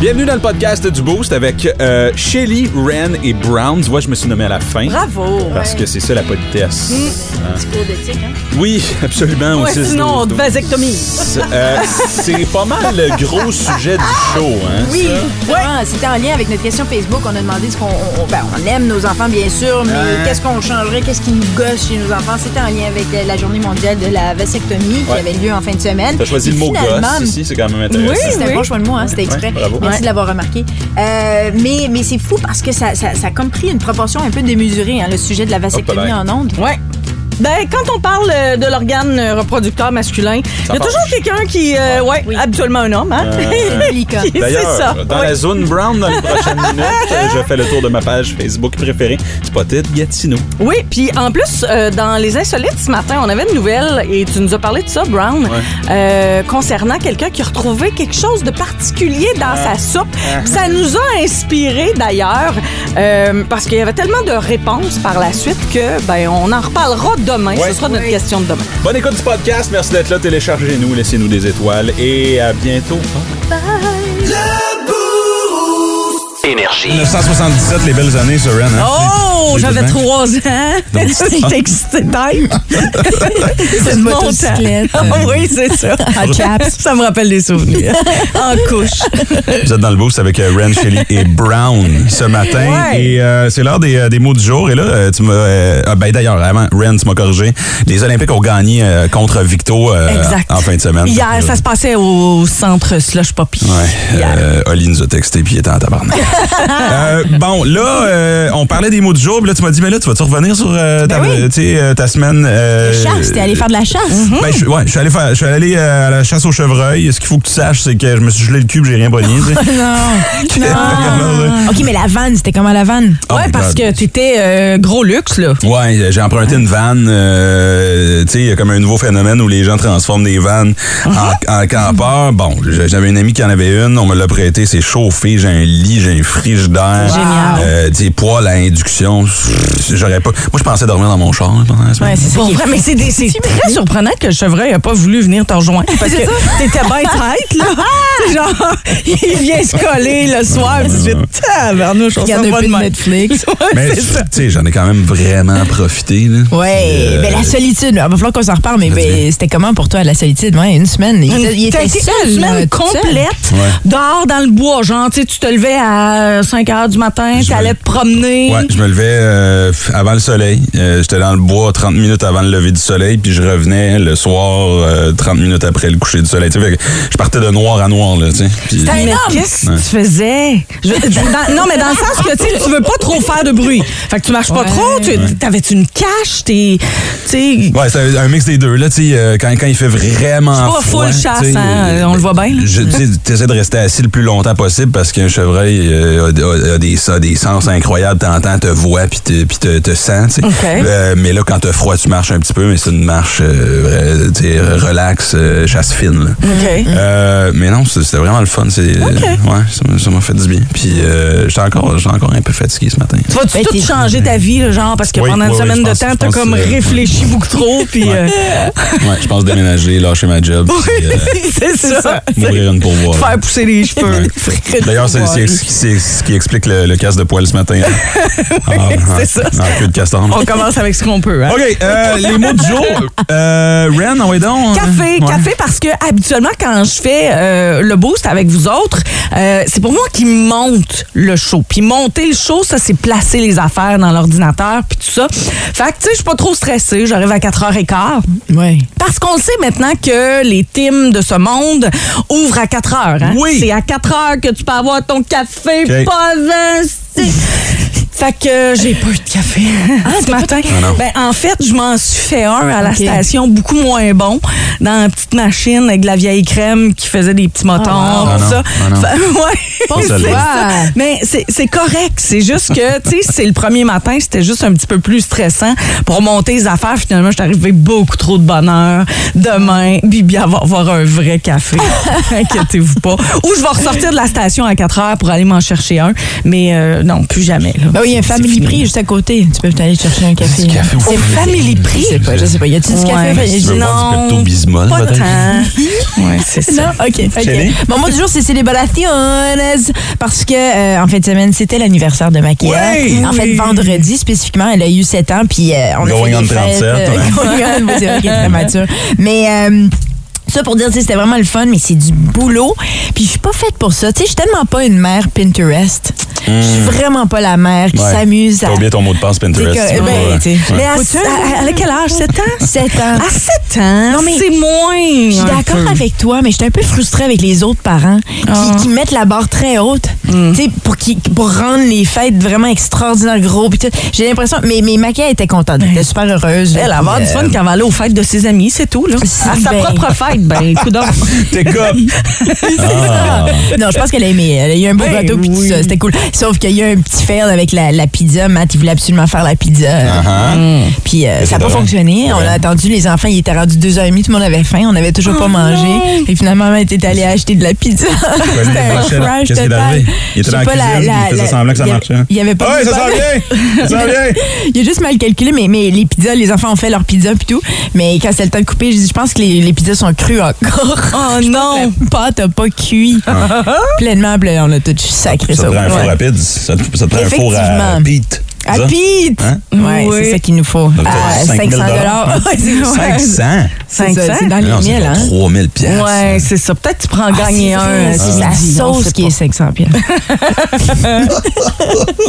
Bienvenue dans le podcast du Boost avec euh, Shelly, Ren et Brown. Tu vois, je me suis nommé à la fin. Bravo! Parce que c'est ça la politesse. Petit cours d'éthique, hein? Oui, absolument. Ouais, aussi, sinon, c'est- vasectomie. c'est euh, c'est pas mal le gros sujet du show. Hein, Oui, ouais. C'était en lien avec notre question Facebook. On a demandé ce qu'on. on- ben, on aime nos enfants, bien sûr, mais Ouais. qu'est-ce qu'on changerait, qu'est-ce qui nous gosse chez nos enfants? C'était en lien avec euh, la journée mondiale de la vasectomie qui avait lieu en fin de semaine. T'as choisi Et le mot gosse ici, c'est quand même intéressant. Oui, c'était un bon choix de mots, hein, c'était exprès. Bravo. Merci Ouais. de l'avoir remarqué. Euh, mais mais c'est fou parce que ça, ça, ça a comme pris une proportion un peu démesurée, hein, le sujet de la vasectomie en ondes. Ouais. Ben, quand on parle euh, de l'organe euh, reproducteur masculin, il y a toujours quelqu'un qui, euh, ouais, Oui. habituellement un homme, hein? C'est D'ailleurs, ça. dans Oui. la zone Brown, dans les prochaines minutes, euh, je fais le tour de ma page Facebook préférée, Spotted Gatineau. Oui, puis en plus, euh, dans Les Insolites ce matin, on avait une nouvelle et tu nous as parlé de ça, Brown, Ouais. euh, concernant quelqu'un qui a retrouvé quelque chose de particulier dans sa soupe. Ça nous a inspiré d'ailleurs, euh, parce qu'il y avait tellement de réponses par la suite que, ben, on en reparlera demain. Ouais. Ce sera notre question de demain. Bonne écoute du podcast, merci d'être là, téléchargez-nous, laissez-nous des étoiles et à bientôt. Énergie. 1977, les belles années sur Ren. Hein? Oh, J'ai j'avais trois ans. J'étais excitée. C'est une mon temps. motocyclette. Ah oui, c'est ça. En. Ça me rappelle des souvenirs. en couche. Vous êtes dans le boost avec euh, Ren, Shelley et Brown ce matin. Ouais. Et euh, c'est l'heure des, euh, des mots du jour. Et là, euh, tu m'as. euh, ah, ben d'ailleurs, avant, Ren, tu m'as corrigé. Les Olympiques ont gagné euh, contre Victo euh, en fin de semaine. Hier, ça se passait au centre Slush Poppy. Ouais, euh, Oli nous a texté puis il était en tabarnak. Euh, bon, là, euh, on parlait des mots du jour, là, tu m'as dit, mais là, tu vas-tu revenir sur euh, ta, Ben oui. tu sais, euh, ta semaine? euh, Chasse, t'es allé faire de la chasse. Ben, je, ouais, je suis allé, faire, je suis allé euh, à la chasse au chevreuil. Ce qu'il faut que tu saches, c'est que je me suis gelé le cul, puis j'ai rien pogné. tu sais. Non. OK, mais la vanne, c'était comment la vanne? Oh ouais, parce God. que t'étais euh, gros luxe, là. Ouais, j'ai emprunté une vanne. euh, tu sais, il y a comme un nouveau phénomène où les gens transforment des vannes en, en campeurs. Bon, j'avais une amie qui en avait une, on me l'a prêté, c'est chauffé, j'ai un lit, j'ai un frigidaire. Génial. Euh, tu sais, poêle à induction. J'aurais pas. Moi, je pensais dormir dans mon char pendant la semaine. Ouais, c'est vrai, mais c'est des- très surprenant que le chevreuil n'a pas voulu venir te rejoindre. Parce que t'étais bien tête, là. Genre, il vient se coller le soir, tu fais tabarnouche, on s'en va de. Netflix. Mais tu sais, j'en ai quand même vraiment profité. Là. Ouais, Euh, ben la solitude. Il va falloir qu'on s'en reparle, mais ben, c'était comment pour toi la solitude? Ouais, une semaine. Il, était- seul. une semaine complète, dehors dans le bois. Genre, tu sais, tu te levais à 5 heures du matin, Je t'allais me- te promener. Ouais, je me levais euh, avant le soleil. Euh, J'étais dans le bois 30 minutes avant le lever du soleil, puis je revenais le soir euh, 30 minutes après le coucher du soleil. Fait que je partais de noir à noir, là, tu sais. Puis- Mais qu'est-ce que tu faisais? Je- dans- non, mais dans le sens que tu veux pas trop faire de bruit. Fait que tu marches pas Ouais. trop. Tu, T'avais-tu une cache? T'es, tu sais, Ouais, c'est un mix des deux. Là, tu sais, euh, quand, quand il fait vraiment C'est pas froid, full chasse, hein, euh, on le voit bien, tu sais, t'essaies de rester assis le plus longtemps possible parce qu'un chevreuil euh, a, a- a des, a des sens incroyables. T'entends, te voit, puis te, puis te, te sent, tu sais. OK. Euh, mais là, quand t'as froid, tu marches un petit peu, mais c'est une marche, euh, tu relax, euh, chasse fine. Euh, mais non, c'était vraiment le fun. C'est, euh, ouais, ça m'a- ça fait du bien. Puis euh, j'étais encore, j'étais encore un peu fatigué ce matin. Tu vas-tu Ben, tout t'es- changer ta vie, là, genre, parce que Oui, pendant une oui, semaine de temps, t'as comme euh, réfléchi beaucoup trop, puis euh, Ouais, je pense déménager, lâcher ma job, puis, euh, c'est ça. m'ouvrir une pourvoirie. Faire pousser les cheveux. D'ailleurs, c'est c'est ce qui- c'est ce qui explique le, le casse de poil ce matin. Ah, c'est ça. En queue de castor. On commence avec ce qu'on peut. Hein? OK, euh, les mots du jour. Euh, Ren, on est donc. Café, Ouais. café parce que habituellement quand je fais euh, le boost avec vous autres, euh, c'est pour moi qui monte le show. Puis monter le show, ça c'est placer les affaires dans l'ordinateur puis tout ça. Fait que tu sais, je suis pas trop stressée, j'arrive à 4h15. Ouais. Parce qu'on le sait maintenant que les teams de ce monde ouvrent à 4 heures. Hein? Oui. C'est à 4 heures que tu peux avoir ton café, pas un... Fait que euh, j'ai pas eu de café ce matin. Ah. Ben, en fait, je m'en suis fait un à la station, beaucoup moins bon, dans une petite machine avec de la vieille crème qui faisait des petits motons, Ah tout ça. ah. Fait- ouais. Mais c'est c'est correct. C'est juste que, tu sais, c'est le premier matin, c'était juste un petit peu plus stressant. Pour monter les affaires, finalement, je suis arrivée beaucoup trop de bonheur. Demain, Bibi va avoir un vrai café. Inquiétez-vous pas. Ou je vais ressortir de la station à 4 heures pour aller m'en chercher un. Mais euh, non, plus jamais. Là. Ben oui, il y a un Family. Prix juste à côté. Tu peux aller chercher un café. Du café C'est Family Prix? Je sais pas, je sais pas. Y du Ouais. café? Tu veux voir du Non, Pepto-Bismol, Pas tant. Ouais, c'est ça. Non, OK. ok. Bon, mot du jour, c'est célébrations. Parce que, euh, en fin de semaine, c'était l'anniversaire de Maquia. Ouais! en fait, Oui. vendredi, spécifiquement, elle a eu 7 ans. Puis, euh, on Going a on fait des 37, fêtes, euh, ouais. going on, c'est vrai est très mature. Mais... euh, ça pour dire, c'était vraiment le fun, mais c'est du boulot. Puis je suis pas faite pour ça. Tu sais, je suis tellement pas une mère Pinterest. Je suis vraiment pas la mère qui Hmm. Ouais. s'amuse T'as à... oublié ton mot de passe Pinterest. Que- ben, ouais. Mais à, à- à quel âge? 7 ans? 7 ans. À 7 ans, Non, mais- c'est moins. Je suis d'accord avec toi, mais je suis un peu frustrée avec les autres parents qui, Ah. qui mettent la barre très haute tu sais, pour, qui- pour rendre les fêtes vraiment extraordinaires gros. puis tout. J'ai l'impression. Mais, mais Maquia était contente. Elle était super heureuse. Elle va avoir du fun quand elle va aller aux fêtes de ses amis, c'est tout. Là. À sa Ben- propre fête, ben, écoute donc. T'es cop. Ah. Non, je pense qu'elle a aimé. Elle a eu un beau Ben gâteau puis tout oui. ça. C'était cool. Sauf qu'il y a eu un petit fail avec la, la pizza. Matt, il voulait absolument faire la pizza. Uh-huh. Puis euh, ça n'a pas drôle. fonctionné. On a attendu les enfants. Il était rendu 2h30. Tout le monde avait faim. On n'avait toujours pas mangé. Et finalement, Matt était allé acheter de la pizza. C'était un Qu'est-ce crash qui est total. arrivé? Il était dans sais la pas, la- cuisine, la- il faisait la- semblant que ça il y a- marchait. Il y avait pas Ouais, de ça sent bien! Ça sent bien! Il a juste mal calculé, mais, mais les pizzas, les enfants ont fait leurs pizzas puis tout. Mais quand c'est le temps de couper, je dis, je pense que les, les pizzas sont crues encore. Oh non! La pâte n'a pas cuit pleinement. Puis là, on a tout sacré Ça ça. te prend un four Ouais. rapide. Ça te, ça te prend un four à. Pete. À Ça? Pete! Hein? Ouais, Oui. c'est ça qu'il nous faut. Donc, t'as 500 5 000 dollars. Ouais, c'est- 500? C'est ça, 500? c'est dans les Non, c'est mille, pas hein? 3000 pièces. Ouais, c'est ça. Peut-être que tu prends en Ah, gagner un. C'est ce la sauce qui est 500 pièces.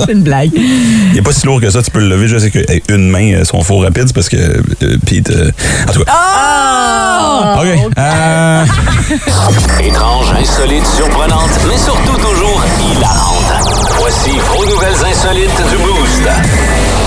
c'est une blague. Il n'est pas si lourd que ça, tu peux le lever juste avec une main, euh, son four rapide, c'est parce que euh, Pete. euh, en tout cas. Ah! OK. Euh, Étrange, insolite, surprenante, mais surtout toujours hilarante. Voici vos nouvelles insolites du Boost.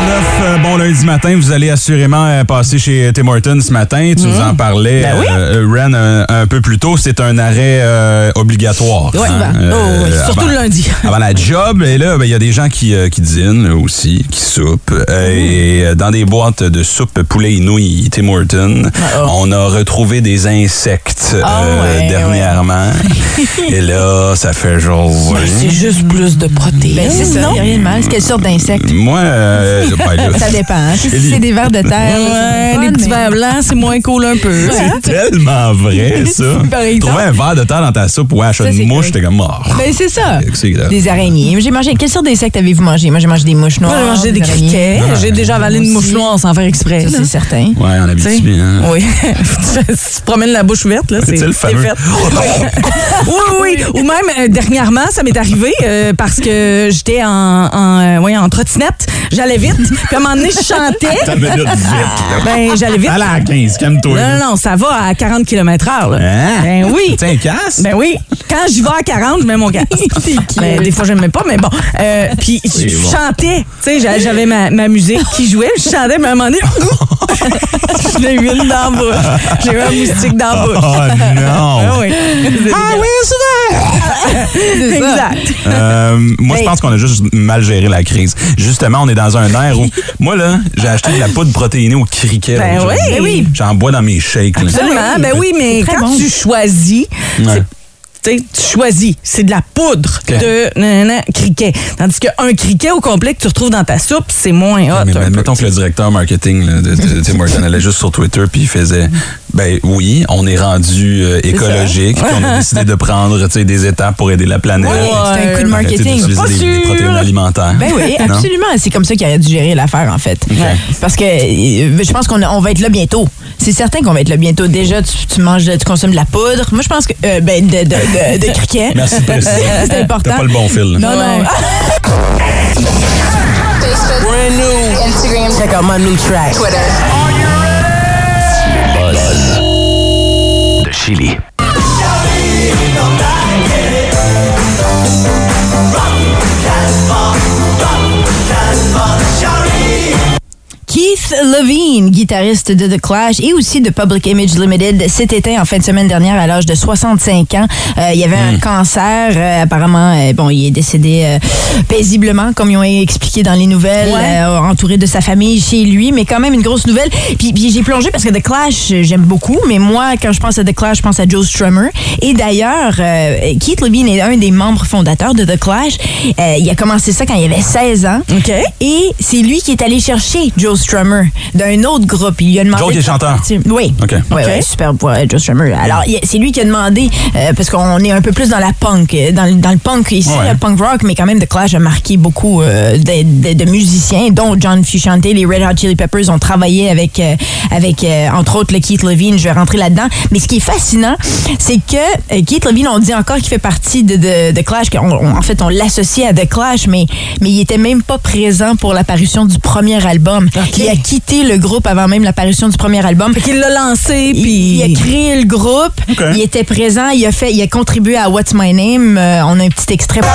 6h09, euh, bon lundi matin, vous allez assurément euh, passer chez Tim Hortons ce matin. Tu nous en parlais, Ben oui. euh, Ren, un, un peu plus tôt. C'est un arrêt euh, obligatoire. Ouais, hein, ben, oh, oui, surtout avant- le lundi. Avant la job, et là, ben, il y a des gens qui, euh, qui dînent aussi, qui soupent. Euh, Et dans des boîtes de soupe poulet et nouilles Tim Hortons, on a retrouvé des insectes Ah euh, ouais, dernièrement. et là, ça fait genre... C'est juste plus de protéines. Ben, c'est ça, il non? n'y a rien de mal. Quelle sorte d'insecte? Moi, euh, là, Ça dépend. hein. Si c'est des vers de terre, Ouais, fun, petits mais- verres blancs, c'est moins cool un peu. hein? C'est tellement vrai, ça. Par exemple. Trouver un verre de terre dans ta soupe ou un achat Ça, de c'est mouche, t'es comme mort. Ben, c'est ça. Des araignées. J'ai mangé. Quelle sorte d'insectes avez-vous mangé? Moi, j'ai mangé des mouches noires. Moi, j'ai mangé des araignées. criquets. J'ai déjà avalé une mouche noire sans faire exprès. Ça, c'est certain. Ouais, en Tu sais? Abitibi, hein? Oui. si tu promènes la bouche ouverte, là, c'est fait. oui, oui, oui. Ou même, euh, dernièrement, ça m'est arrivé euh, parce que j'étais en, en, euh, ouais, en trottinette. J'allais vite. Puis à un moment donné, je chantais. Minute vite. Ben, j'allais vite. Allez à 15, calme-toi. Non, non, non, ça va à 40 km heure. là. Hein? Ben oui. Tiens, casse. Ben oui, quand j'y vais à 40, je mets mon casque. Ben, des fois, je ne le mets pas, mais bon. Euh, Puis, je C'est bon. chantais. Tu sais, j'a- j'avais ma, ma musique qui jouait, je chantais, mais à un moment donné, je l'ai eu une dans la bouche. J'ai eu un moustique dans la bouche. Oh non. Ah oui. Ah oui, c'est Exact. Euh, moi, je pense qu'on a juste mal géré la crise. Justement, on est dans un air où, moi, là, j'ai acheté de la poudre protéinée au criquet. Ben oui. Ben oui. J'en bois dans mes shakes. là. Absolument. Ben oui, mais quand bon. tu choisis, Ouais. c'est- tu sais, tu choisis, c'est de la poudre de nanana, criquet. Tandis qu'un criquet au complet que tu retrouves dans ta soupe, c'est moins hot. Mais, mettons que le directeur marketing là, de, de Tim Hortons allait juste sur Twitter puis il faisait ben oui, on est rendu euh, écologique puis on a décidé de prendre tu sais, des étapes pour aider la planète. Oui, c'est un coup de marketing. Pas des, des sûr. protéines alimentaires. Ben oui, absolument. C'est comme ça qu'il aurait dû gérer l'affaire, en fait. Parce que euh, je pense qu'on on va être là bientôt. C'est certain qu'on va être là bientôt. Déjà, tu, tu manges, tu consommes de la poudre. Moi, je pense que. euh, ben, de, de, de, de criquet. Merci de. C'est important. T'as pas le bon fil. là. Non, non. Brand new. Instagram. Check out my new track. Twitter. Chili. Keith Levine, guitariste de The Clash et aussi de Public Image Limited, s'est éteint en fin de semaine dernière à l'âge de 65 ans. Euh, il y avait un cancer. euh, apparemment, euh, bon, il est décédé paisiblement, comme ils ont expliqué dans les nouvelles, Ouais. entouré de sa famille chez lui, mais quand même une grosse nouvelle. Puis, puis j'ai plongé parce que The Clash, j'aime beaucoup, mais moi, quand je pense à The Clash, je pense à Joe Strummer. Et d'ailleurs, Keith Levine est un des membres fondateurs de The Clash. Il a commencé ça quand il avait 16 ans. OK. Et c'est lui qui est allé chercher Joe Strummer d'un autre groupe. Il lui a demandé. Joe qui est de faire chanteur. Oui. OK. Ouais, ouais, super voix, Joe Strummer. Alors, c'est lui qui a demandé, euh, parce qu'on est un peu plus dans la punk, euh, dans, le- dans le punk ici, Ouais. le punk rock, mais quand même, The Clash a marqué beaucoup euh, de, de- de musiciens, dont John Frusciante, les Red Hot Chili Peppers ont travaillé avec, euh, avec euh, entre autres, le Keith Levine. Je vais rentrer là-dedans. Mais ce qui est fascinant, c'est que euh, Keith Levine, on dit encore qu'il fait partie de, de, de Clash. qu'on- on- en fait, on l'associe à The Clash, mais, mais il était même pas présent pour l'apparition du premier album. Il a quitté le groupe avant même l'apparition du premier album. Fait qu'il l'a lancé, Il, puis... il a créé le groupe, il était présent, il a fait, il a contribué à What's My Name. Euh, on a un petit extrait. Mais,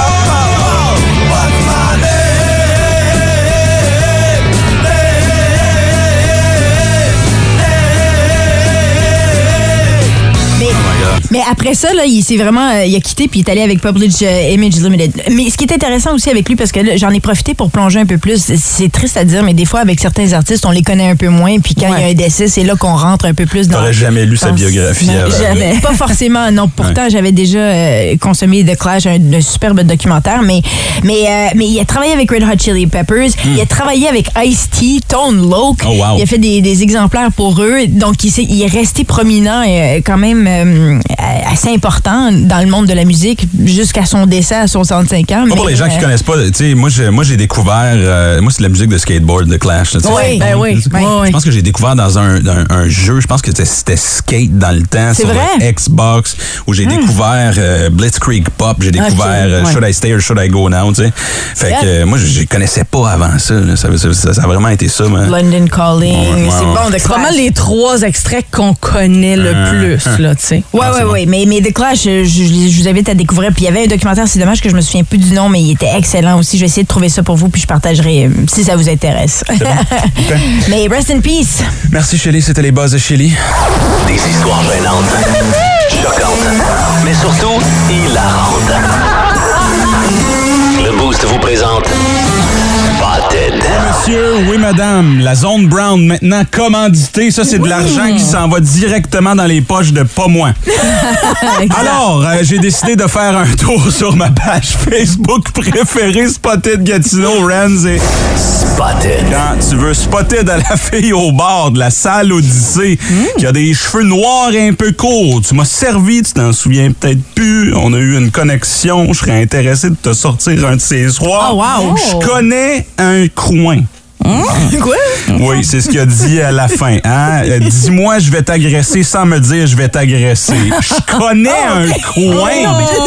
mais après ça, là, il s'est vraiment, euh, il a quitté puis il est allé avec Public euh, Image Limited. Mais ce qui est intéressant aussi avec lui, parce que là, j'en ai profité pour plonger un peu plus. C'est triste à dire, mais des fois avec certains artistes, on les connaît un peu moins. Puis quand il y a un décès, c'est là qu'on rentre un peu plus dans. T'aurais jamais lu sa biographie Non. Jamais. Pas forcément, non. Pourtant, j'avais déjà euh, consommé The Clash, un, un superbe documentaire, mais, mais, euh, mais il a travaillé avec Red Hot Chili Peppers, il a travaillé avec Ice-T, Tone Loc. Hmm. Oh, wow. Il a fait des, des exemplaires pour eux. Donc, il, il est resté prominent et quand même euh, assez important dans le monde de la musique jusqu'à son décès à 65 ans. Pour les gens qui euh, connaissent pas, tu sais, moi, j'ai- moi, j'ai découvert, euh, moi, c'est de la musique de skateboard, de Clash. là, tu sais. Oui, ben oui, oui. Je pense que j'ai découvert dans un, un- un jeu, je pense que c'était- Skate dans le temps, C'est sur vrai? Xbox, où j'ai découvert euh, Blitzkrieg Pop, j'ai découvert euh, ouais. Should I Stay or Should I Go Now, tu sais. Fait Yeah. que euh, moi, je connaissais pas avant ça, là. ça, ça, ça- ça a vraiment été ça. London Calling, Ouais, ouais, c'est ouais. bon, C'est pas mal Clash. les trois extraits qu'on connaît le Euh, plus, là, tu sais. Ouais, Bon. ouais. Mais, mais The Clash, je, je- je vous invite à découvrir. Puis il y avait un documentaire, c'est dommage que je me souviens plus du nom, mais il était excellent aussi. Je vais essayer de trouver ça pour vous, puis je partagerai euh, si ça vous intéresse. Mais rest in peace. Merci, Shelly. C'était les buzz de Shelly. Des histoires gênantes, choquantes, mais surtout hilarantes. Le Boost vous présente. Monsieur, oui madame, la zone brown maintenant commanditée, ça c'est de l'argent qui s'en va directement dans les poches de pas moi. Alors, euh, j'ai décidé de faire un tour sur ma page Facebook préférée Spotted Gatineau Rens et Spotted. quand tu veux Spotted à la fille au bord de la salle Odyssée qui a des cheveux noirs et un peu courts, tu m'as servi, tu t'en souviens peut-être plus, on a eu une connexion, je serais intéressé de te sortir un de ces soirs. Oh, wow. Je connais un coin. Quoi? Oui, c'est ce qu'il a dit à la fin. Hein? Dis-moi, je vais t'agresser sans me dire je vais t'agresser. Je connais un coin.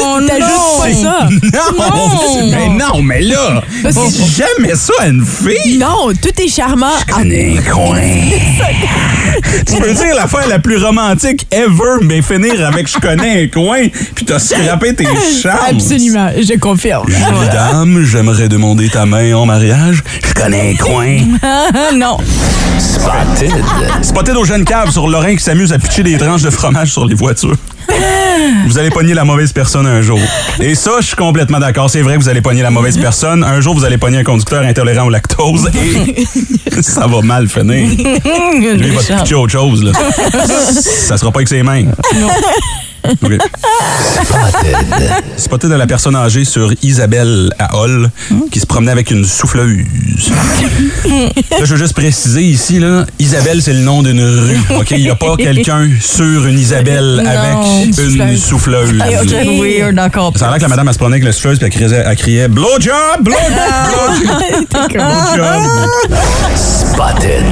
Oh, T'ajoutes pas non. ça. Non, mais non, mais là, jamais ça à une fille. Non, tout est charmant. Ah, connais un coin. tu peux dire l'affaire la plus romantique ever, mais finir avec je connais un coin, puis t'as scrappé tes chances. Absolument, je confirme. Jolie dame, j'aimerais demander ta main en mariage. Je connais un coin. Non. Spotted. Spotted aux jeunes caves sur Lorrain qui s'amuse à pitcher des tranches de fromage sur les voitures. Vous allez pogner la mauvaise personne un jour. Et ça, je suis complètement d'accord. C'est vrai que vous allez pogner la mauvaise personne. Un jour, vous allez pogner un conducteur intolérant au lactose et ça va mal finir. Lui, il va te pitcher autre chose. Là. Ça sera pas avec ses mains. OK. Spotted de la personne âgée sur Isabelle à Hall qui se promenait avec une souffleuse. Là, je veux juste préciser ici, là, Isabelle, c'est le nom d'une rue. OK? Il n'y a pas quelqu'un sur une Isabelle Non. avec une souffleuse. encore. Ça a l'air que la madame, elle se promenait avec la souffleuse puis elle criait, elle criait Blowjob! Blowjob! Blowjob! Spotted.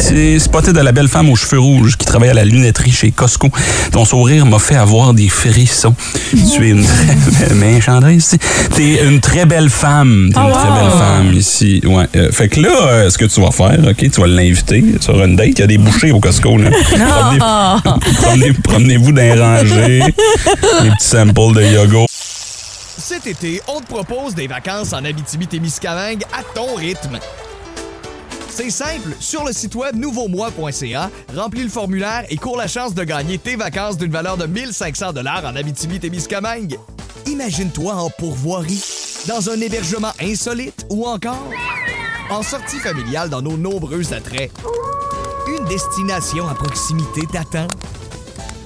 C'est spotté de la belle femme aux cheveux rouges qui travaille à la lunetterie chez Costco. Ton sourire m'a fait avoir des frissons. Tu es une très mais Chandra, ici. T'es une très belle femme. T'es une très belle femme ici. Ouais. Euh, fait que là, euh, ce que tu vas faire, ok, tu vas l'inviter sur une date. Il y a des bouchées au Costco. Là. Promenez- promenez- Promenez-vous dans les rangées, des petits samples de yoga. Cet été, on te propose des vacances en Abitibi-Témiscamingue à ton rythme. C'est simple, sur le site web nouveaumois.ca, remplis le formulaire et cours la chance de gagner tes vacances d'une valeur de 1500 dollars en Abitibi-Témiscamingue. Imagine-toi en pourvoirie, dans un hébergement insolite ou encore en sortie familiale dans nos nombreux attraits. Une destination à proximité t'attend.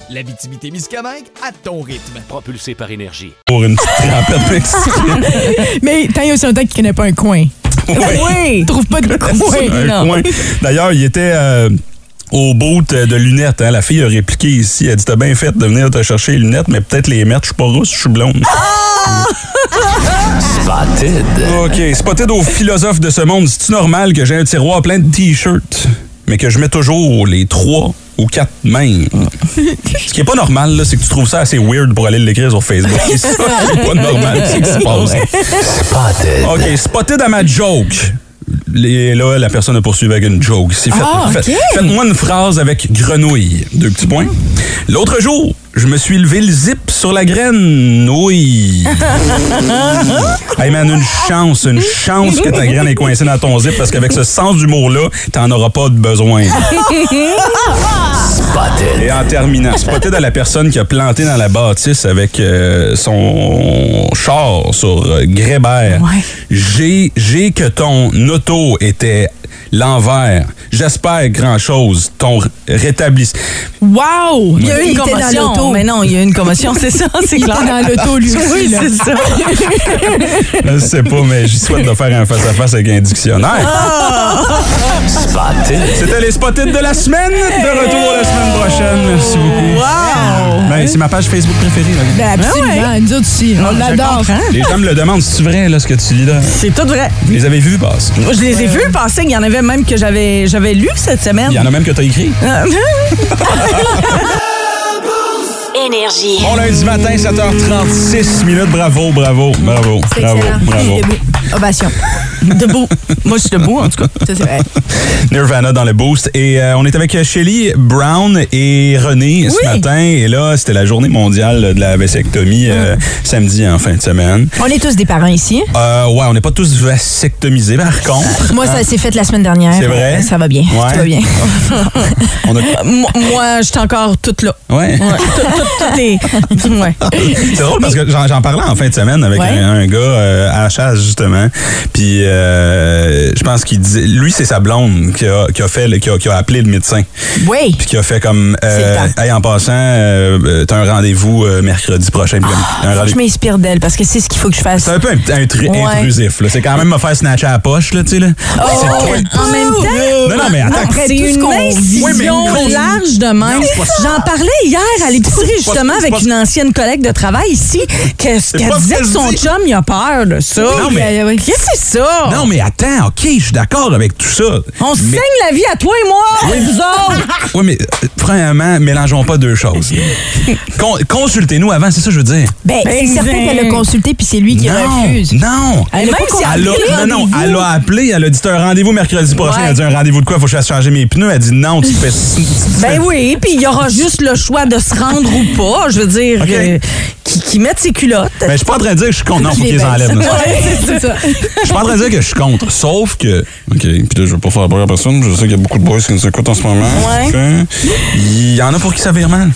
L'Abitibi-Témiscamingue à ton rythme. Propulsé par énergie. Pour une petite. Mais tant il y a aussi un temps qu'il connaît pas un coin. Oui. Trouve pas de coin. Un non. coin. D'ailleurs, il était euh, au bout de lunettes. hein. La fille a répliqué ici. Elle dit T'as bien fait de venir te chercher les lunettes, mais peut-être les mettre. Je suis pas rousse, je suis blonde. Spotted. OK. Spotted aux philosophes de ce monde. C'est-tu normal que j'ai un tiroir plein de t-shirts, mais que je mets toujours les trois ou quatre mêmes? Ce qui est pas normal, là, c'est que tu trouves ça assez weird pour aller l'écrire sur Facebook. C'est ça qui est pas normal. C'est ce qui se passe. Spotted. OK, spotted à ma joke. Et là, la personne a poursuivi avec une joke. Ah, fait- OK. Faites-moi une phrase avec grenouille. Deux petits points. L'autre jour, je me suis levé le zip sur la graine. Oui. hey man, une chance, une chance que ta graine est coincée dans ton zip parce qu'avec ce sens d'humour-là, t'en auras pas de besoin. Spotted. Et en terminant, spotted à la personne qui a planté dans la bâtisse avec euh, son char sur euh, Grébert. Ouais. J'ai, j'ai que ton auto était l'envers. J'espère grand-chose. Ton rétablissement. Wow! Il y a eu Il une dans commotion. Mais non, il y a eu une commotion, c'est ça, c'est Il clair. était dans l'auto, lui aussi, Oui, c'est ça. Je sais pas, mais j'y souhaite de faire un face-à-face avec un dictionnaire. Spotted. C'était les spotted de la semaine. De retour la semaine prochaine. Merci beaucoup. Wow! Ben, c'est ma page Facebook préférée. là. Ben, absolument. Nous autres aussi. On Je l'adore. Les gens me le demandent. C'est vrai, là, ce que tu lis là? C'est tout vrai. Vous les avez vus passer? Moi, Je les ai vus passer. Il y en avait même que j'avais j'avais lu cette semaine. Il y en a même que t'as écrit. Énergie. Bon lundi matin, 7h36 minutes. Bravo, bravo, bravo, bravo, bravo. Ovation. Debout. Moi, je suis debout, en tout cas. Ça, c'est vrai. Nirvana dans le boost. Et euh, on est avec Shelly Brown et René ce Oui. matin. Et là, c'était la journée mondiale de la vasectomie euh, samedi en fin de semaine. On est tous des parents ici. Euh, ouais, on n'est pas tous vasectomisés, par contre. Moi, ça s'est fait la semaine dernière. C'est vrai? Ça va bien. Ouais. Tout va bien. On a... Moi, moi, je suis encore toute là. Ouais. Ouais, tout, tout, tout est. Ouais. C'est drôle parce que j'en j'en parlais en fin de semaine avec Ouais. un, un gars euh, à la chasse, justement. Puis euh, je pense qu'il disait. Lui, c'est sa blonde qui a, qui a fait, le- qui a, qui a appelé le médecin. Oui. Puis qui a fait comme. Euh, hey, en passant, euh, euh, t'as un rendez-vous euh, mercredi prochain. Puis un rendez- je m'inspire d'elle parce que c'est ce qu'il faut que je fasse. c'est un peu un, un tru- Ouais. intrusif. C'est quand même me faire snatcher à la poche, là, tu sais. là. Oh. En même temps. Non, non, mais attends. C'est une. Oui, incision non. large de même. J'en parlais hier à l'épicerie, pas- justement, avec pas- une ancienne collègue de travail ici, qu'elle disait que son chum, il a peur de ça. Non, mais- Oui, oui. Qu'est-ce que c'est ça? Non, mais attends, OK, je suis d'accord avec tout ça. On se mais, saigne la vie à toi et moi, vous autres. Oui, mais euh, premièrement, mélangeons pas deux choses. Con- Consultez-nous avant, c'est ça que je veux dire. Ben, c'est Ben, certain ben. qu'elle a consulté puis c'est lui qui non, refuse. non. Elle a Même pas si. Elle a, appelé non, non, elle a appelé, elle a dit t'as un rendez-vous mercredi prochain. Ouais. Elle a dit un rendez-vous de quoi? Faut que je fasse changer mes pneus. Elle a dit non, tu fais. Ben oui, puis il y aura juste le choix de se rendre ou pas. Je veux dire, OK. euh, qui, qui mette ses culottes. Ben, je suis pas en train de dire que je suis contre. Non, faut Qu'il qu'ils les enlèvent. c'est- c'est. Je suis pas en train de dire que je suis contre. Sauf que. OK. Puis là, je veux pas faire peur à personne. Je sais qu'il y a beaucoup de boys qui nous écoutent en ce moment. Ouais. Il y en a pour qui ça vire mal.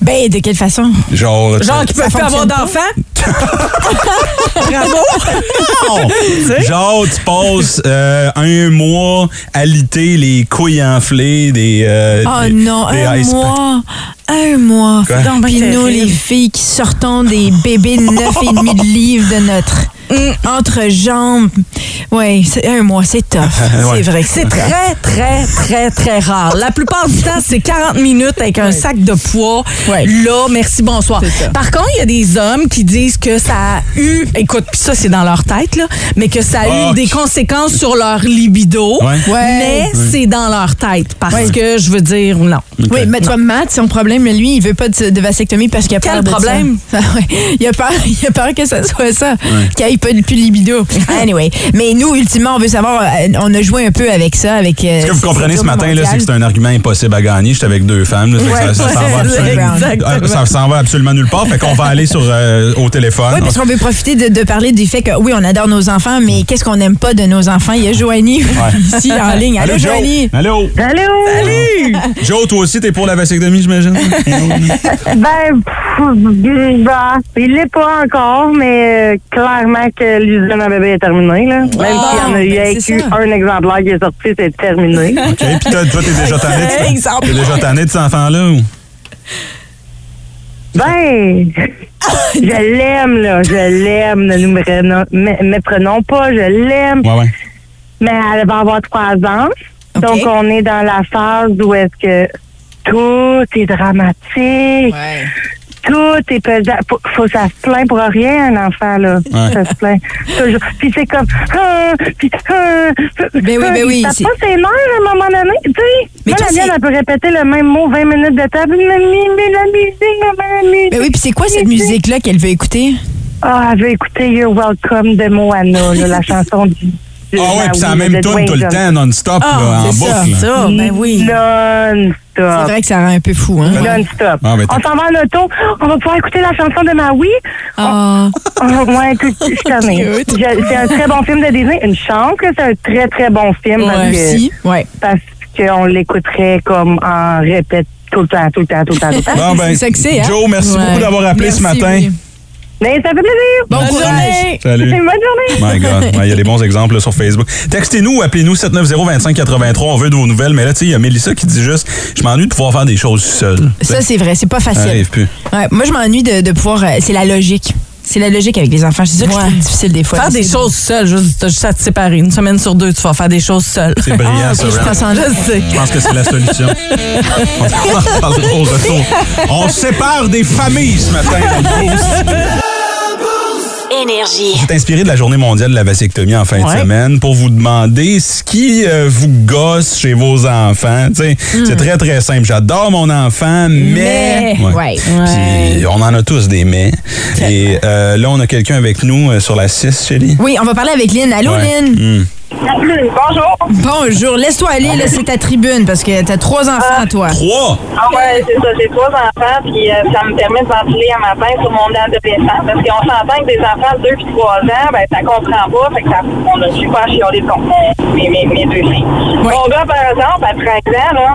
Ben, de quelle façon? Genre. tu- Genre qui peuvent plus avoir pas. d'enfants? Bravo. Genre, tu passes euh, un mois à liter les couilles enflées des. euh, Oh des- non, des un mois. Un mois. Donc, ben Puis nous, les filles qui sortons des bébés de 9,5 de livres de notre entre jambes. Oui, c'est un mois, c'est tough. Ouais. C'est vrai c'est très, très, très, très rare. La plupart du temps, c'est 40 minutes avec un sac de poids. Ouais. Là, merci, bonsoir. Par contre, il y a des hommes qui disent que ça a eu, écoute, puis ça, c'est dans leur tête, là, mais que ça a Ah, eu des conséquences sur leur libido. Ouais. Ouais. Mais c'est dans leur tête. Parce que, je veux dire, non. Oui, mais tu vois, Matt, son problème, lui, il veut pas de, de vasectomie parce qu'il a Quel peur de problème? ça. Ah. Il a peur, il a peur que ça soit ça, qu'il n'y ait pas de plus de libido. Anyway, mais nous, ultimement, on veut savoir, euh, on a joué un peu avec ça, avec. euh, Ce que vous comprenez ce matin, c'est que c'est un argument impossible à gagner. J'étais avec deux femmes. là, ça, ça s'en va ouais, absolument, euh, ça s'en va absolument nulle part. Fait qu'on va aller sur, euh, au téléphone. Oui, parce qu'on veut profiter de, de parler du fait que oui, on adore nos enfants, mais qu'est-ce qu'on n'aime pas de nos enfants? Il y a Joanie ici en ligne. Allô. Joanie? Allô? Allô? Joe, toi aussi, t'es pour la vasectomie, j'imagine? Ben, bah, il l'est pas encore, mais euh, clairement que l'usine à bébé est terminée. Là. Même s'il y en a eu ben, un exemplaire qui est sorti, c'est terminé. OK. Puis toi, toi, t'es déjà tanné de, t'es déjà tanné de cet enfant-là? ou? Ben, je l'aime, là. Je l'aime. Ne nous méprenons- mé- méprenons pas. Je l'aime. Ouais, ouais. Mais elle va avoir trois ans. Donc, on est dans la phase où est-ce que tout est dramatique. Ouais. Tout est pesant. Faut, faut ça se plaint pour rien, un enfant, là. Ouais. Ça se plaint. Toujours. Puis c'est comme. Ah, puis, ah, Ben oui, ben oui, Ça passe ses nerfs à un moment donné. Tu sais, Mais moi, la mienne, elle peut répéter le même mot 20 minutes de Mamie, mais la musique, la musique. Ben oui, puis c'est quoi cette musique-là qu'elle veut écouter? Ah, elle veut écouter You're Welcome de Moana, là, la chanson du. Du- Ah ouais, Ah puis c'est oui, la même tune tout le temps, non-stop, là, en c'est ça, boucle. Ben oui. Non-stop. C'est vrai que ça rend un peu fou, hein? Non-stop. Ah, ben, on s'en va en auto. On va pouvoir écouter la chanson de Maui. Ah. Oh, ouais, écoute, je connais. C'est un très bon film de Disney. Une chance que c'est un très, très bon film parce Ouais, que si. Ouais. parce qu'on l'écouterait comme en répète tout le temps, tout le temps, tout le temps, tout le temps. Bon, ben, hein? Joe, merci Ouais. beaucoup d'avoir appelé ce matin. Mais ça fait plaisir. Bon Bonne courage. journée. Salut. Bonne journée. My God. Il y a des bons exemples là, sur Facebook. Textez-nous ou appelez-nous 790-2583. On veut de vos nouvelles. Mais là, tu sais, il y a Mélissa qui dit juste Je m'ennuie de pouvoir faire des choses seule. Ça, c'est vrai. C'est pas facile. arrive plus. Ouais, moi, je m'ennuie de, de pouvoir. euh, c'est la logique. C'est la logique avec les enfants. C'est ça que trouve difficile des fois. Faire des C'est- choses seules, juste, t'as juste à te séparer. Une semaine sur deux, tu vas faire des choses seules. C'est brillant, Ah, ça. je Je pense que c'est la solution. On. On sépare des familles ce matin. Énergie. J'ai inspiré de la journée mondiale de la vasectomie en fin de semaine pour vous demander ce qui euh, vous gosse chez vos enfants. C'est très, très simple. J'adore mon enfant, mais... Mais, ouais. Puis on en a tous des mais. Et euh, là, on a quelqu'un avec nous euh, sur la 6, Chélie. Oui, on va parler avec Lynn. Allô, Ouais. Lynn? Hmm. Bonjour. Bonjour. Laisse-toi aller, là, c'est ta tribune, parce que t'as trois enfants, toi. Trois! Ah ouais, c'est ça. J'ai trois enfants, puis euh, ça me permet de ventiler à matin sur mon adolescent. Parce qu'on s'entend que des enfants de 2 puis 3 ans, ben ça comprend pas. Fait que ça, on a super chiolé contre mon- mes, mes, mes deux filles. Mon gars, par exemple, à 13 ans, là,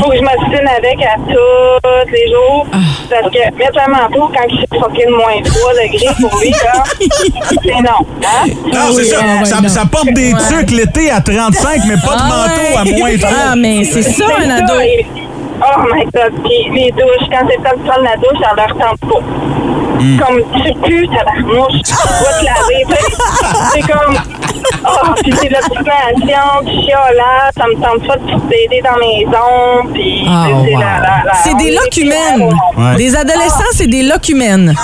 faut que je m'assine avec à tous les jours. Parce que mettre un manteau quand il fait fucking moins 3 degrés pour lui, là, c'est non. Hein? Non, c'est ça. ça, ça porte des trucs l'été à 35, mais pas de Ah manteau ouais. à moins 3. Ah, mais c'est ça, un ado. et- Oh my god. Puis les douches, quand c'est le temps de prendre la douche, ça leur tente pas. Hmm. Comme tu pues, tabarnouche, tu dois te laver. tu sais. C'est comme. Oh, puis c'est l'obstination, puis chiolage, ça me tente pas de t'aider dans mes ongles, puis Ah, c'est wow. la, la, la, C'est des locumènes. Ouais. Des adolescents, c'est des locumènes.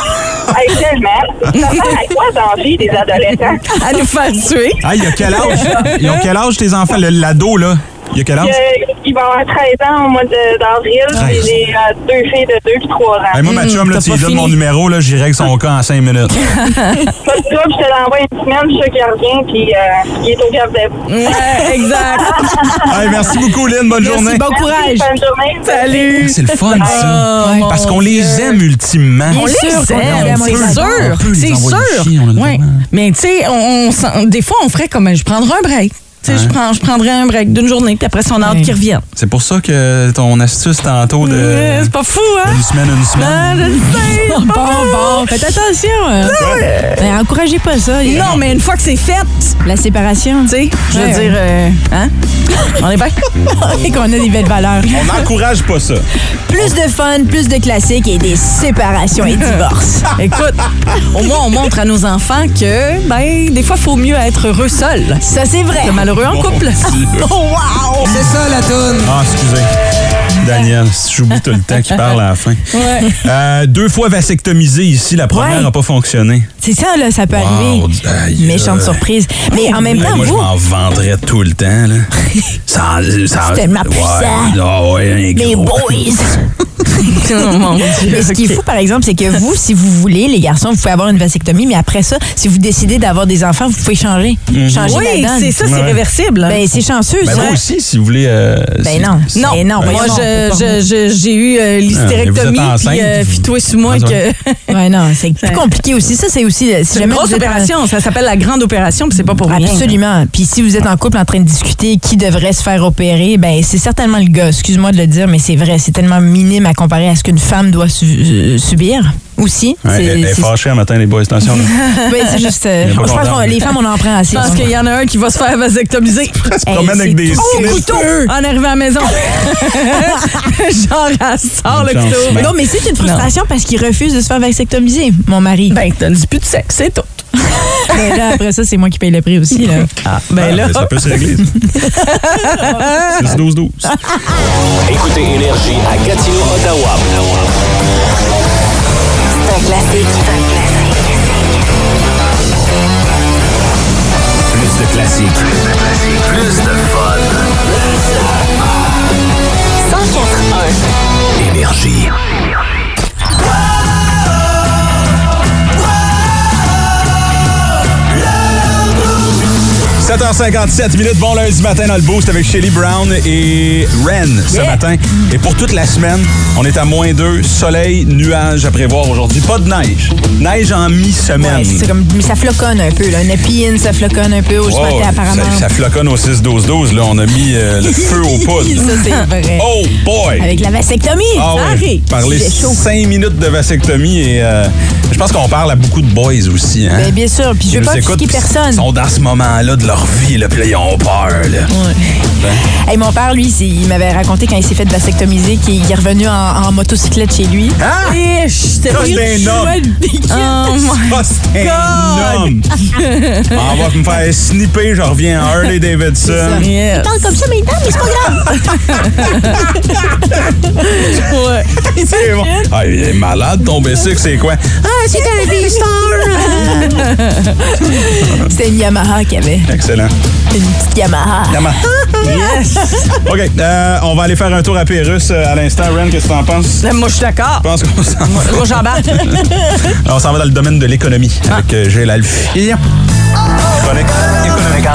Hey, tellement. Ça sert à quoi dans la vie des adolescents? À nous faire tuer. Ah, il y a quel âge? Ils ont quel âge, tes enfants? Le- L'ado, là? Il y a quel âge? Il va avoir 13 ans au mois de- d'avril, puis 13. j'ai euh, deux filles de 2 puis 3 ans. Hey, moi, ma chum, là, tu lui donnes mon numéro, là, j'y règle son cas en 5 minutes. Pas de trouble, je te l'envoie une semaine, je suis sûr qu'il revient, puis euh, il est au garde des Ouais, exact. Hey, merci beaucoup, Lynn. Bonne journée. Bon courage. Bonne journée. Salut. C'est le fun, ça. Oh, Parce qu'on les aime ultimement. On Bien les aime, c'est sûr. C'est sûr. Ouais. Mais tu sais, on, on s'en- des fois, on ferait comme je prendrais un break. Je, prends, je prendrais un break d'une journée, puis après, on a hâte Ouais. qu'ils reviennent. C'est pour ça que ton astuce tantôt de Ouais, C'est pas fou, hein? une semaine, une semaine. je sais, Bon, pas bon, faites attention. hein. Ben, encouragez pas ça. Non, mais une fois que c'est fait, La séparation, tu sais, je veux Ouais. dire, euh, hein? On est bien? et qu'on a des belles valeurs. On n'encourage pas ça. Plus de fun, plus de classiques et des séparations et divorces. Écoute, au moins, on montre à nos enfants que, ben, des fois, il faut mieux être heureux seul Ça, c'est vrai. En couple. Oh, wow! C'est ça la toune. Ah, excusez. Daniel, j'oublie tout le temps qu'il parle à la fin. Euh, deux fois vasectomisé ici, la première Ouais. n'a pas fonctionné. C'est ça, là, ça peut Wow, arriver. aïe, Méchante surprise. Mais en même temps, moi, je vous, m'en vendrais tout le temps. Là. ça, ça, C'est tellement puissant. Ouais, ah ouais, les gros- boys, Oh, mon Dieu, Mais ce qui est fou, par exemple, c'est que vous, si vous voulez, les garçons, vous pouvez avoir une vasectomie, mais après ça, si vous décidez d'avoir des enfants, vous pouvez changer. Changer Oui, c'est ça, c'est Ouais. réversible. Ben, c'est chanceux, Ben, ça. moi aussi, si vous voulez. euh, Ben si- non. si- Non, Ben non, moi, voyons, je- on peut je- je- j'ai eu euh, l'hystérectomie, Ah, vous êtes puis euh, sur moi Ah, que... Ouais, non, c'est plus compliqué aussi. Ça, c'est aussi. Si C'est une grosse en- opération, ça s'appelle la grande opération, puis c'est pas pour rien. Absolument. Puis si vous êtes en couple en train de discuter qui devrait se faire opérer, ben c'est certainement le gars. Excuse-moi de le dire, mais c'est vrai, c'est tellement minime à comparer à ce qu'une femme doit su- euh, subir aussi. Ouais, elle est fâchée un matin, les boys, attention. Ben, c'est juste. euh, je pense que les femmes, on en prend assez. Je pense qu'il y en a un qui va se faire vasectomiser. Elle se Hey, promène avec des tout Au snips. couteau en arrivant à la maison. Genre, elle sort le couteau. Non, mais c'est une frustration parce qu'il refuse de se faire vasectomiser, mon mari. Ben, t'as dit plus de sexe, c'est tout. Là, après ça, c'est moi qui paye le prix aussi. Là. Ah, ben Ah, là, ben, ça peut se régler. 6-12-12. Écoutez Énergie à Gatineau, Ottawa. C'est un classique. Plus de classiques. Plus de fun. 104.1. Énergie. 7h57 minutes, bon lundi matin dans le boost avec Shelly Brown et Ren ce matin. Et pour toute la semaine, on est à moins 2, soleil, nuages à prévoir aujourd'hui. Pas de neige. Neige en mi-semaine. Ouais, c'est comme, mais ça floconne un peu. Là. Une épine, ça floconne un peu au Wow, matin, apparemment. ça, ça floconne au 6-12-12. Là, on a mis euh, le feu aux poudres. ça, c'est vrai. Oh boy! Avec la vasectomie, Ah arrive. parler J'ai chaud. 5 minutes de vasectomie et euh, je pense qu'on parle à beaucoup de boys aussi. Hein? Ben, bien sûr, puis je veux pas personne. Ils sont dans ce moment-là de leur vie, puis là, ils ont peur. Là. Hey, mon père, lui, il m'avait raconté quand il s'est fait vasectomiser qu'il est revenu en, en motocyclette chez lui. Ah! Ça, c'est un homme. Oh my c'est un homme! On va me faire snipper, je reviens en Harley Davidson. Yes. parle comme ça maintenant, mais c'est pas grave. Ouais. C'est bon. Ah, il est malade, ton bicycle, c'est quoi? Ah, c'est un V-Star. C'était une Yamaha qu'il avait. Excellent. Une petite Yamaha. Yamaha. Yes. OK, euh, on va aller faire un tour à Pérus euh, à l'instant. Ren, qu'est-ce que t'en penses? Là, Moi, je suis d'accord. Je pense qu'on s'en va. Moi, j'embarque. On s'en va dans le domaine de l'économie avec euh, Gilles. Chronique économique.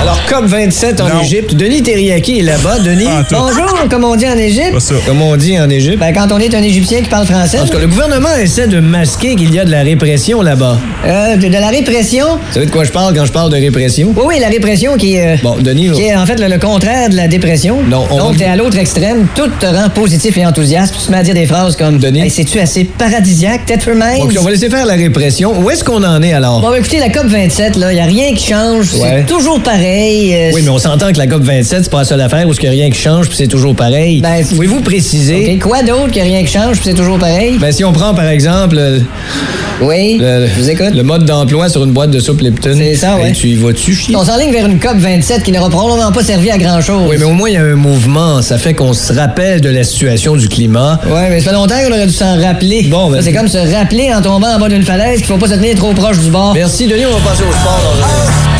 Alors, COP27 en Non. Égypte. Denis Terriaki est là-bas. Denis, bonjour, comme on dit en Égypte. Comme on dit en Égypte. Ben, quand on est un Égyptien qui parle français. En tout cas, le gouvernement essaie de masquer qu'il y a de la répression là-bas. Euh, de, de la répression? Vous savez de quoi je parle quand je parle de répression? Oui, oui, la répression qui est. euh, Bon, Denis, Qui est en fait le, le contraire de la dépression. Non, on- Donc, t'es à l'autre extrême, tout te rend positif et enthousiaste, puis tu te mets à dire des phrases comme Denis? Hey, c'est-tu assez paradisiaque, Tether Minds? OK, on va laisser faire la répression. Où est-ce qu'on en est alors? Bon, écoutez, la COP27, là, y a rien qui change. Ouais. C'est toujours pareil. euh, Oui, mais on s'entend que la COP27, c'est pas la seule affaire où il n'y a rien qui change puis c'est toujours pareil. Ben, Pouvez-vous préciser? OK, quoi d'autre a rien qui change, puis c'est toujours pareil? Ben, si on prend par exemple le, oui, le- je vous écoute. le mode d'emploi sur une boîte de soupe Lipton. C'est ça, ouais. Hey, tu y vas-tu chier? On s'enligne vers une COP27 qui n'aura probablement pas servi à grand-chose. Oui, mais au moins, il y a un mouvement. Ça fait qu'on se rappelle de la situation du climat. Ouais, mais ça fait longtemps qu'on aurait dû s'en rappeler. Bon, ben- c'est comme se rappeler en tombant en bas d'une falaise qu'il faut pas se tenir trop proche du bord. Merci, Denis. On va passer au sport. dans